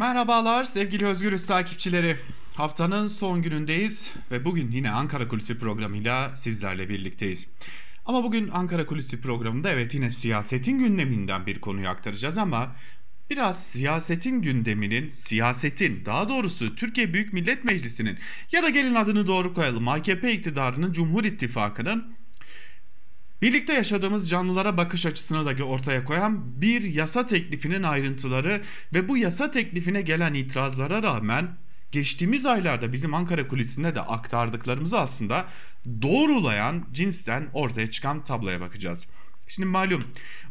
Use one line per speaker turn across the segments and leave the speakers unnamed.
Merhabalar sevgili Özgürüz takipçileri. Haftanın son günündeyiz ve bugün yine Ankara Kulisi programıyla sizlerle birlikteyiz. Ama bugün Ankara Kulisi programında evet yine siyasetin gündeminden bir konuyu aktaracağız ama biraz siyasetin gündeminin, siyasetin daha doğrusu Türkiye Büyük Millet Meclisi'nin ya da gelin adını doğru koyalım AKP iktidarının Cumhur İttifakı'nın Birlikte yaşadığımız canlılara bakış açısını da ortaya koyan bir yasa teklifinin ayrıntıları ve bu yasa teklifine gelen itirazlara rağmen geçtiğimiz aylarda bizim Ankara kulisinde de aktardıklarımızı aslında doğrulayan cinsten ortaya çıkan tabloya bakacağız. Şimdi malum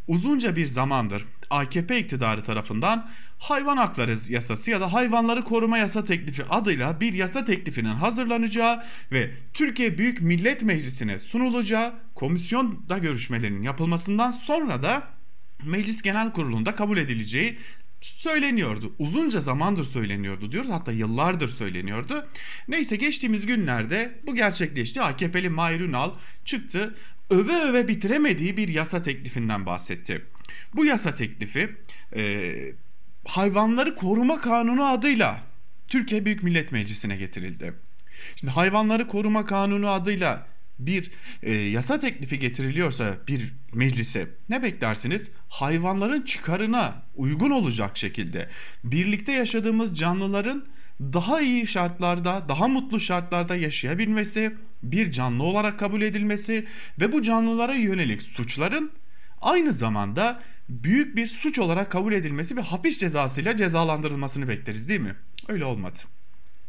uzunca bir zamandır AKP iktidarı tarafından hayvan hakları yasası ya da hayvanları koruma yasa teklifi adıyla bir yasa teklifinin hazırlanacağı ve Türkiye Büyük Millet Meclisi'ne sunulacağı komisyonda görüşmelerinin yapılmasından sonra da Meclis Genel Kurulu'nda kabul edileceği söyleniyordu. Uzunca zamandır söyleniyordu diyoruz. Hatta yıllardır söyleniyordu. Neyse geçtiğimiz günlerde bu gerçekleşti. AKP'li Mahir Ünal çıktı. Öve öve bitiremediği bir yasa teklifinden bahsetti. Bu yasa teklifi e, hayvanları koruma kanunu adıyla Türkiye Büyük Millet Meclisi'ne getirildi. Şimdi hayvanları koruma kanunu adıyla bir e, yasa teklifi getiriliyorsa bir meclise ne beklersiniz? Hayvanların çıkarına uygun olacak şekilde birlikte yaşadığımız canlıların daha iyi şartlarda, daha mutlu şartlarda yaşayabilmesi, bir canlı olarak kabul edilmesi ve bu canlılara yönelik suçların aynı zamanda büyük bir suç olarak kabul edilmesi ve hapis cezasıyla cezalandırılmasını bekleriz değil mi? Öyle olmadı.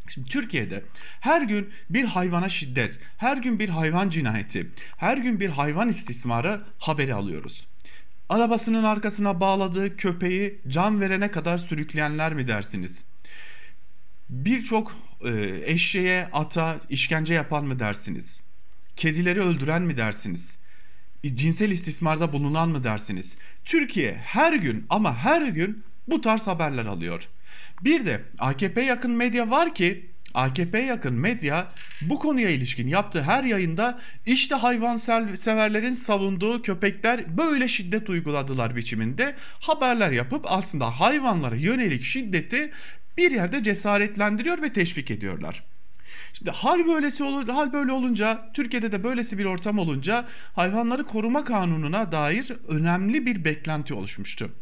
Şimdi Türkiye'de her gün bir hayvana şiddet, her gün bir hayvan cinayeti, her gün bir hayvan istismarı haberi alıyoruz. Arabasının arkasına bağladığı köpeği can verene kadar sürükleyenler mi dersiniz? Birçok e, eşeğe, ata işkence yapan mı dersiniz? Kedileri öldüren mi dersiniz? Cinsel istismarda bulunan mı dersiniz? Türkiye her gün ama her gün bu tarz haberler alıyor. Bir de AKP yakın medya var ki AKP yakın medya bu konuya ilişkin yaptığı her yayında işte hayvan severlerin savunduğu köpekler böyle şiddet uyguladılar biçiminde haberler yapıp aslında hayvanlara yönelik şiddeti bir yerde cesaretlendiriyor ve teşvik ediyorlar. Şimdi hal böylesi hal böyle olunca Türkiye'de de böylesi bir ortam olunca hayvanları koruma kanununa dair önemli bir beklenti oluşmuştu.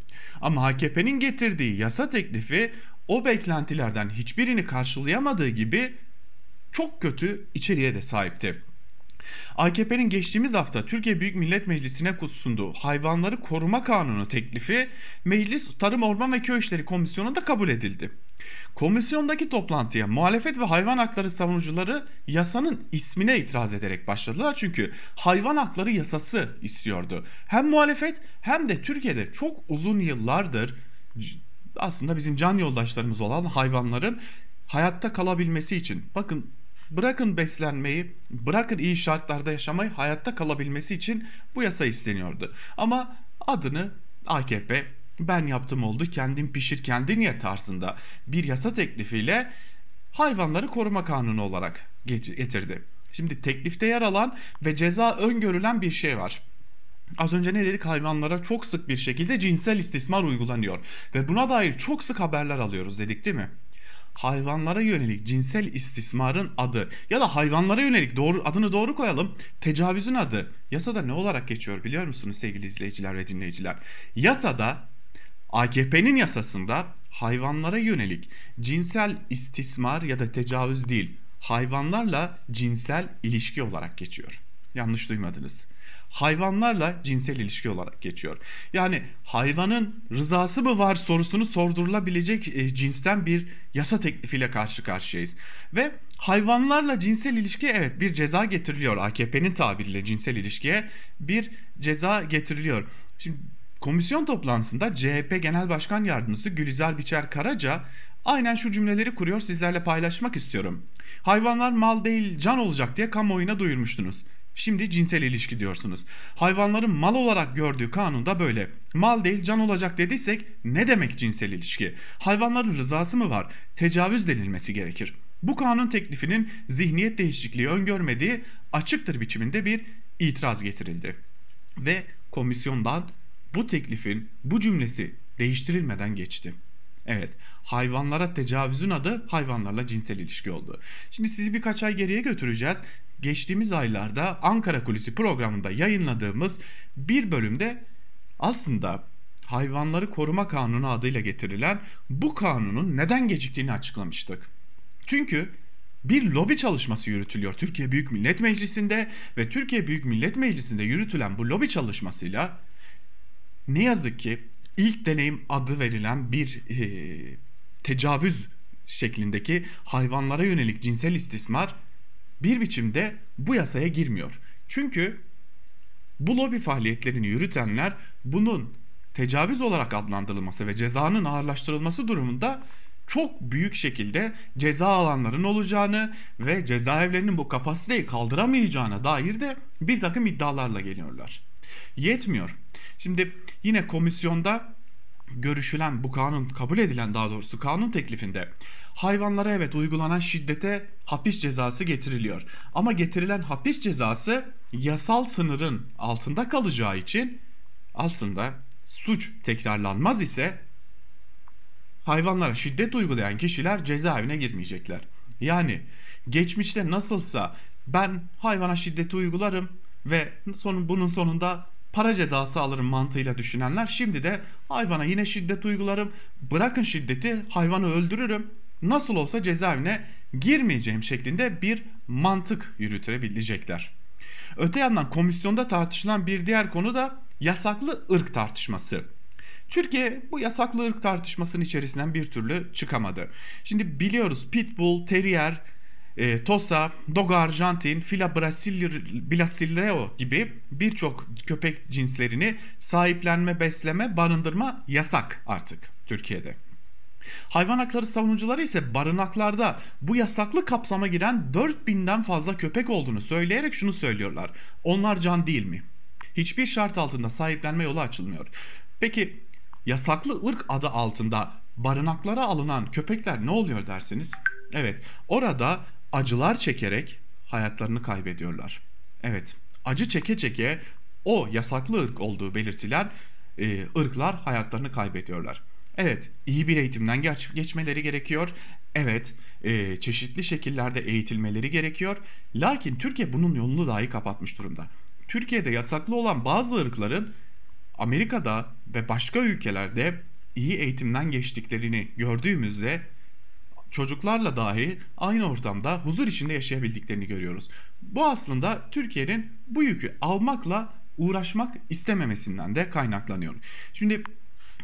Ama AKP'nin getirdiği yasa teklifi o beklentilerden hiçbirini karşılayamadığı gibi çok kötü içeriğe de sahipti. AKP'nin geçtiğimiz hafta Türkiye Büyük Millet Meclisi'ne sunduğu hayvanları koruma kanunu teklifi Meclis Tarım Orman ve Köy İşleri Komisyonu'nda kabul edildi. Komisyondaki toplantıya muhalefet ve hayvan hakları savunucuları yasanın ismine itiraz ederek başladılar. Çünkü hayvan hakları yasası istiyordu. Hem muhalefet hem de Türkiye'de çok uzun yıllardır aslında bizim can yoldaşlarımız olan hayvanların hayatta kalabilmesi için bakın bırakın beslenmeyi, bırakın iyi şartlarda yaşamayı, hayatta kalabilmesi için bu yasa isteniyordu. Ama adını AKP ben yaptım oldu kendin pişir kendin ye tarzında bir yasa teklifiyle hayvanları koruma kanunu olarak getirdi. Şimdi teklifte yer alan ve ceza öngörülen bir şey var. Az önce ne dedik hayvanlara çok sık bir şekilde cinsel istismar uygulanıyor ve buna dair çok sık haberler alıyoruz dedik değil mi? Hayvanlara yönelik cinsel istismarın adı ya da hayvanlara yönelik doğru adını doğru koyalım tecavüzün adı yasada ne olarak geçiyor biliyor musunuz sevgili izleyiciler ve dinleyiciler? Yasada AKP'nin yasasında hayvanlara yönelik cinsel istismar ya da tecavüz değil hayvanlarla cinsel ilişki olarak geçiyor. Yanlış duymadınız hayvanlarla cinsel ilişki olarak geçiyor. Yani hayvanın rızası mı var sorusunu sordurulabilecek e, cinsten bir yasa teklifiyle karşı karşıyayız. Ve hayvanlarla cinsel ilişki evet bir ceza getiriliyor. AKP'nin tabiriyle cinsel ilişkiye bir ceza getiriliyor. Şimdi komisyon toplantısında CHP Genel Başkan Yardımcısı Gülizar Biçer Karaca aynen şu cümleleri kuruyor sizlerle paylaşmak istiyorum. Hayvanlar mal değil can olacak diye kamuoyuna duyurmuştunuz. Şimdi cinsel ilişki diyorsunuz. Hayvanların mal olarak gördüğü kanunda böyle. Mal değil can olacak dediysek ne demek cinsel ilişki? Hayvanların rızası mı var? Tecavüz denilmesi gerekir. Bu kanun teklifinin zihniyet değişikliği öngörmediği açıktır biçiminde bir itiraz getirildi. Ve komisyondan bu teklifin bu cümlesi değiştirilmeden geçti. Evet, hayvanlara tecavüzün adı hayvanlarla cinsel ilişki oldu. Şimdi sizi birkaç ay geriye götüreceğiz. Geçtiğimiz aylarda Ankara Kulisi programında yayınladığımız bir bölümde aslında Hayvanları Koruma Kanunu adıyla getirilen bu kanunun neden geciktiğini açıklamıştık. Çünkü bir lobi çalışması yürütülüyor Türkiye Büyük Millet Meclisi'nde ve Türkiye Büyük Millet Meclisi'nde yürütülen bu lobi çalışmasıyla ne yazık ki ilk deneyim adı verilen bir e, tecavüz şeklindeki hayvanlara yönelik cinsel istismar bir biçimde bu yasaya girmiyor. Çünkü bu lobi faaliyetlerini yürütenler bunun tecavüz olarak adlandırılması ve cezanın ağırlaştırılması durumunda çok büyük şekilde ceza alanların olacağını ve cezaevlerinin bu kapasiteyi kaldıramayacağına dair de bir takım iddialarla geliyorlar. Yetmiyor. Şimdi yine komisyonda görüşülen bu kanun kabul edilen daha doğrusu kanun teklifinde hayvanlara evet uygulanan şiddete hapis cezası getiriliyor. Ama getirilen hapis cezası yasal sınırın altında kalacağı için aslında suç tekrarlanmaz ise hayvanlara şiddet uygulayan kişiler cezaevine girmeyecekler. Yani geçmişte nasılsa ben hayvana şiddeti uygularım ve sonun bunun sonunda para cezası alırım mantığıyla düşünenler şimdi de hayvana yine şiddet uygularım bırakın şiddeti hayvanı öldürürüm nasıl olsa cezaevine girmeyeceğim şeklinde bir mantık yürütebilecekler. Öte yandan komisyonda tartışılan bir diğer konu da yasaklı ırk tartışması. Türkiye bu yasaklı ırk tartışmasının içerisinden bir türlü çıkamadı. Şimdi biliyoruz Pitbull, Terrier, e, Tosa, Dogo Arjantin, Fila Brasileiro gibi birçok köpek cinslerini sahiplenme, besleme, barındırma yasak artık Türkiye'de. Hayvan hakları savunucuları ise barınaklarda bu yasaklı kapsama giren 4000'den fazla köpek olduğunu söyleyerek şunu söylüyorlar. Onlar can değil mi? Hiçbir şart altında sahiplenme yolu açılmıyor. Peki yasaklı ırk adı altında barınaklara alınan köpekler ne oluyor dersiniz? Evet orada acılar çekerek hayatlarını kaybediyorlar. Evet acı çeke çeke o yasaklı ırk olduğu belirtilen e, ırklar hayatlarını kaybediyorlar. Evet iyi bir eğitimden geç, geçmeleri gerekiyor. Evet e, çeşitli şekillerde eğitilmeleri gerekiyor. Lakin Türkiye bunun yolunu dahi kapatmış durumda. Türkiye'de yasaklı olan bazı ırkların Amerika'da ve başka ülkelerde iyi eğitimden geçtiklerini gördüğümüzde çocuklarla dahi aynı ortamda huzur içinde yaşayabildiklerini görüyoruz. Bu aslında Türkiye'nin bu yükü almakla uğraşmak istememesinden de kaynaklanıyor. Şimdi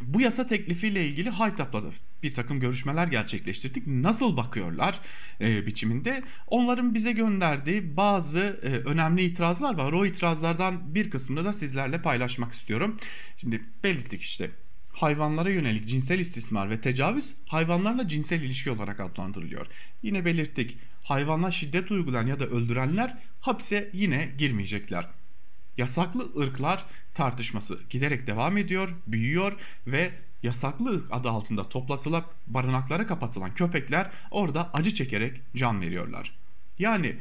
bu yasa teklifiyle ilgili Haytap'la da bir takım görüşmeler gerçekleştirdik. Nasıl bakıyorlar e, biçiminde? Onların bize gönderdiği bazı e, önemli itirazlar var. O itirazlardan bir kısmını da sizlerle paylaşmak istiyorum. Şimdi belirttik işte hayvanlara yönelik cinsel istismar ve tecavüz hayvanlarla cinsel ilişki olarak adlandırılıyor. Yine belirttik hayvanla şiddet uygulayan ya da öldürenler hapse yine girmeyecekler. Yasaklı ırklar tartışması giderek devam ediyor, büyüyor ve yasaklı adı altında toplatılıp barınaklara kapatılan köpekler orada acı çekerek can veriyorlar. Yani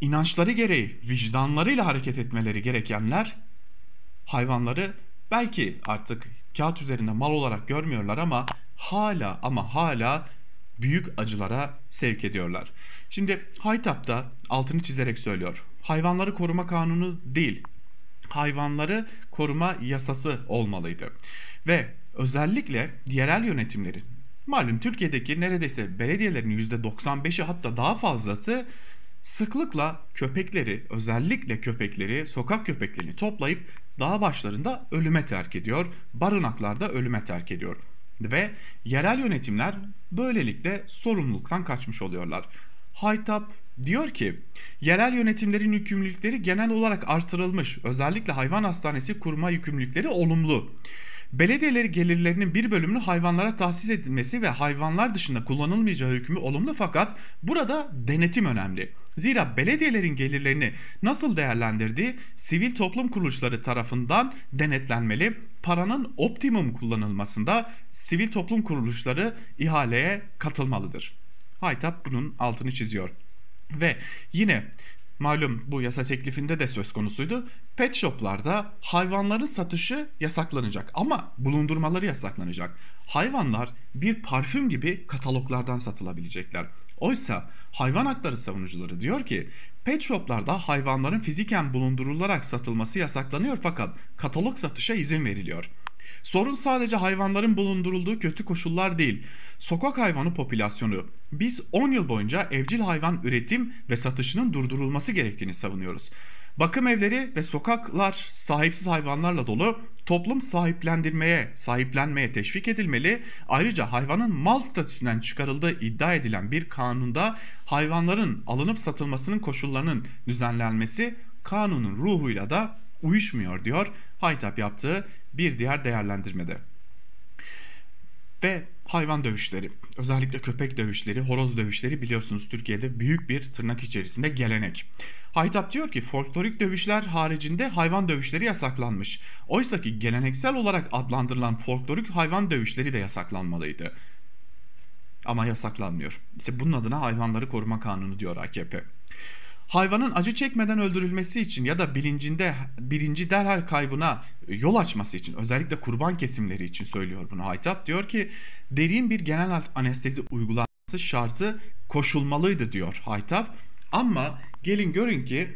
inançları gereği vicdanlarıyla hareket etmeleri gerekenler hayvanları belki artık kağıt üzerinde mal olarak görmüyorlar ama hala ama hala büyük acılara sevk ediyorlar. Şimdi Haytap'ta altını çizerek söylüyor. Hayvanları koruma kanunu değil, hayvanları koruma yasası olmalıydı. Ve özellikle yerel yönetimlerin malum Türkiye'deki neredeyse belediyelerin %95'i hatta daha fazlası sıklıkla köpekleri özellikle köpekleri sokak köpeklerini toplayıp dağ başlarında ölüme terk ediyor. Barınaklarda ölüme terk ediyor. Ve yerel yönetimler böylelikle sorumluluktan kaçmış oluyorlar. Haytap diyor ki yerel yönetimlerin yükümlülükleri genel olarak artırılmış. Özellikle hayvan hastanesi kurma yükümlülükleri olumlu. Belediyeleri gelirlerinin bir bölümünü hayvanlara tahsis edilmesi ve hayvanlar dışında kullanılmayacağı hükmü olumlu fakat burada denetim önemli. Zira belediyelerin gelirlerini nasıl değerlendirdiği sivil toplum kuruluşları tarafından denetlenmeli. Paranın optimum kullanılmasında sivil toplum kuruluşları ihaleye katılmalıdır. Haytap bunun altını çiziyor. Ve yine malum bu yasa teklifinde de söz konusuydu. Pet shoplarda hayvanların satışı yasaklanacak ama bulundurmaları yasaklanacak. Hayvanlar bir parfüm gibi kataloglardan satılabilecekler. Oysa hayvan hakları savunucuları diyor ki pet shoplarda hayvanların fiziken bulundurularak satılması yasaklanıyor fakat katalog satışa izin veriliyor. Sorun sadece hayvanların bulundurulduğu kötü koşullar değil. Sokak hayvanı popülasyonu. Biz 10 yıl boyunca evcil hayvan üretim ve satışının durdurulması gerektiğini savunuyoruz. Bakım evleri ve sokaklar sahipsiz hayvanlarla dolu. Toplum sahiplendirmeye, sahiplenmeye teşvik edilmeli. Ayrıca hayvanın mal statüsünden çıkarıldığı iddia edilen bir kanunda hayvanların alınıp satılmasının koşullarının düzenlenmesi kanunun ruhuyla da uyuşmuyor diyor Haytap yaptığı bir diğer değerlendirmede. Ve hayvan dövüşleri, özellikle köpek dövüşleri, horoz dövüşleri biliyorsunuz Türkiye'de büyük bir tırnak içerisinde gelenek. Haytap diyor ki folklorik dövüşler haricinde hayvan dövüşleri yasaklanmış. Oysa ki geleneksel olarak adlandırılan folklorik hayvan dövüşleri de yasaklanmalıydı. Ama yasaklanmıyor. İşte bunun adına hayvanları koruma kanunu diyor AKP. Hayvanın acı çekmeden öldürülmesi için ya da bilincinde birinci derhal kaybına yol açması için özellikle kurban kesimleri için söylüyor bunu Haytap. Diyor ki derin bir genel anestezi uygulanması şartı koşulmalıydı diyor Haytap. Ama gelin görün ki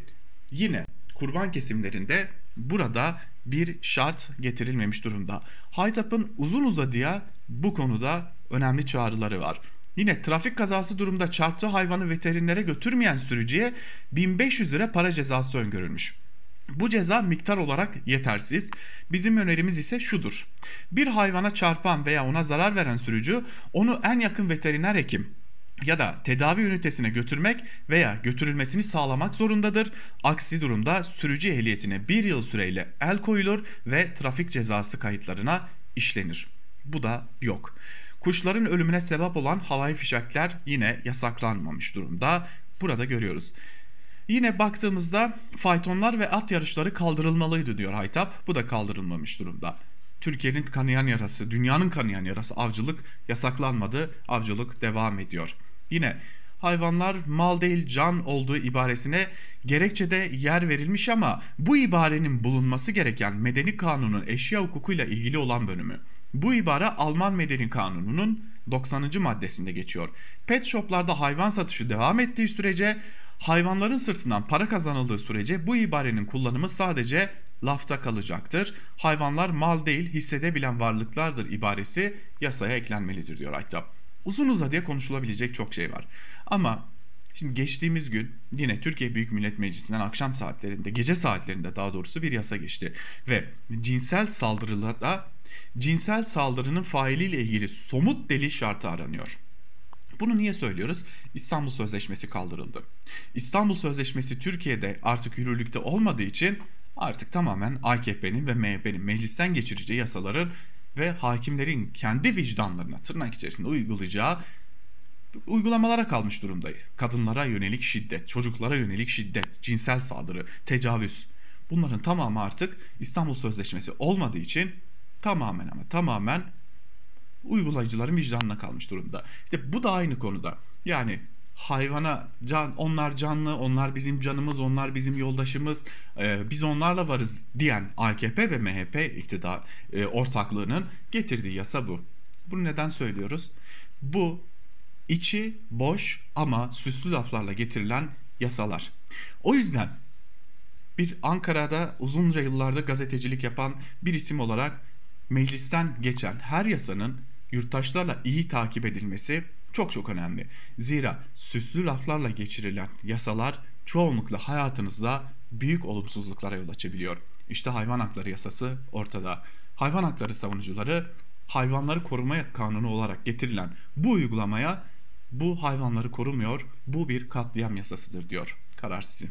yine kurban kesimlerinde burada bir şart getirilmemiş durumda. Haytap'ın uzun uzadıya bu konuda önemli çağrıları var. Yine trafik kazası durumda çarptığı hayvanı veterinere götürmeyen sürücüye 1500 lira para cezası öngörülmüş. Bu ceza miktar olarak yetersiz. Bizim önerimiz ise şudur. Bir hayvana çarpan veya ona zarar veren sürücü onu en yakın veteriner hekim ya da tedavi ünitesine götürmek veya götürülmesini sağlamak zorundadır. Aksi durumda sürücü ehliyetine bir yıl süreyle el koyulur ve trafik cezası kayıtlarına işlenir. Bu da yok. Kuşların ölümüne sebep olan havai fişekler yine yasaklanmamış durumda. Burada görüyoruz. Yine baktığımızda faytonlar ve at yarışları kaldırılmalıydı diyor Haytap. Bu da kaldırılmamış durumda. Türkiye'nin kanayan yarası, dünyanın kanayan yarası avcılık yasaklanmadı. Avcılık devam ediyor. Yine hayvanlar mal değil can olduğu ibaresine gerekçede yer verilmiş ama bu ibarenin bulunması gereken medeni kanunun eşya hukukuyla ilgili olan bölümü. Bu ibare Alman Medeni Kanunu'nun 90. maddesinde geçiyor. Pet shoplarda hayvan satışı devam ettiği sürece hayvanların sırtından para kazanıldığı sürece bu ibarenin kullanımı sadece lafta kalacaktır. Hayvanlar mal değil hissedebilen varlıklardır ibaresi yasaya eklenmelidir diyor Aytap. Uzun uzadıya konuşulabilecek çok şey var. Ama şimdi geçtiğimiz gün yine Türkiye Büyük Millet Meclisi'nden akşam saatlerinde, gece saatlerinde daha doğrusu bir yasa geçti. Ve cinsel saldırıda cinsel saldırının failiyle ilgili somut delil şartı aranıyor. Bunu niye söylüyoruz? İstanbul Sözleşmesi kaldırıldı. İstanbul Sözleşmesi Türkiye'de artık yürürlükte olmadığı için artık tamamen AKP'nin ve MHP'nin meclisten geçireceği yasaların ve hakimlerin kendi vicdanlarına tırnak içerisinde uygulayacağı uygulamalara kalmış durumdayız. Kadınlara yönelik şiddet, çocuklara yönelik şiddet, cinsel saldırı, tecavüz. Bunların tamamı artık İstanbul Sözleşmesi olmadığı için tamamen ama tamamen uygulayıcıların vicdanına kalmış durumda. İşte bu da aynı konuda. Yani hayvana can onlar canlı, onlar bizim canımız, onlar bizim yoldaşımız, e, biz onlarla varız diyen AKP ve MHP iktidar e, ortaklığının getirdiği yasa bu. Bunu neden söylüyoruz? Bu içi boş ama süslü laflarla getirilen yasalar. O yüzden bir Ankara'da uzunca yıllarda gazetecilik yapan bir isim olarak meclisten geçen her yasanın yurttaşlarla iyi takip edilmesi çok çok önemli. Zira süslü laflarla geçirilen yasalar çoğunlukla hayatınızda büyük olumsuzluklara yol açabiliyor. İşte hayvan hakları yasası ortada. Hayvan hakları savunucuları hayvanları koruma kanunu olarak getirilen bu uygulamaya bu hayvanları korumuyor, bu bir katliam yasasıdır diyor. Karar sizin.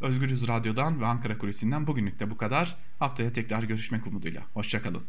Özgürüz Radyo'dan ve Ankara Kulisi'nden bugünlük de bu kadar. Haftaya tekrar görüşmek umuduyla. Hoşçakalın.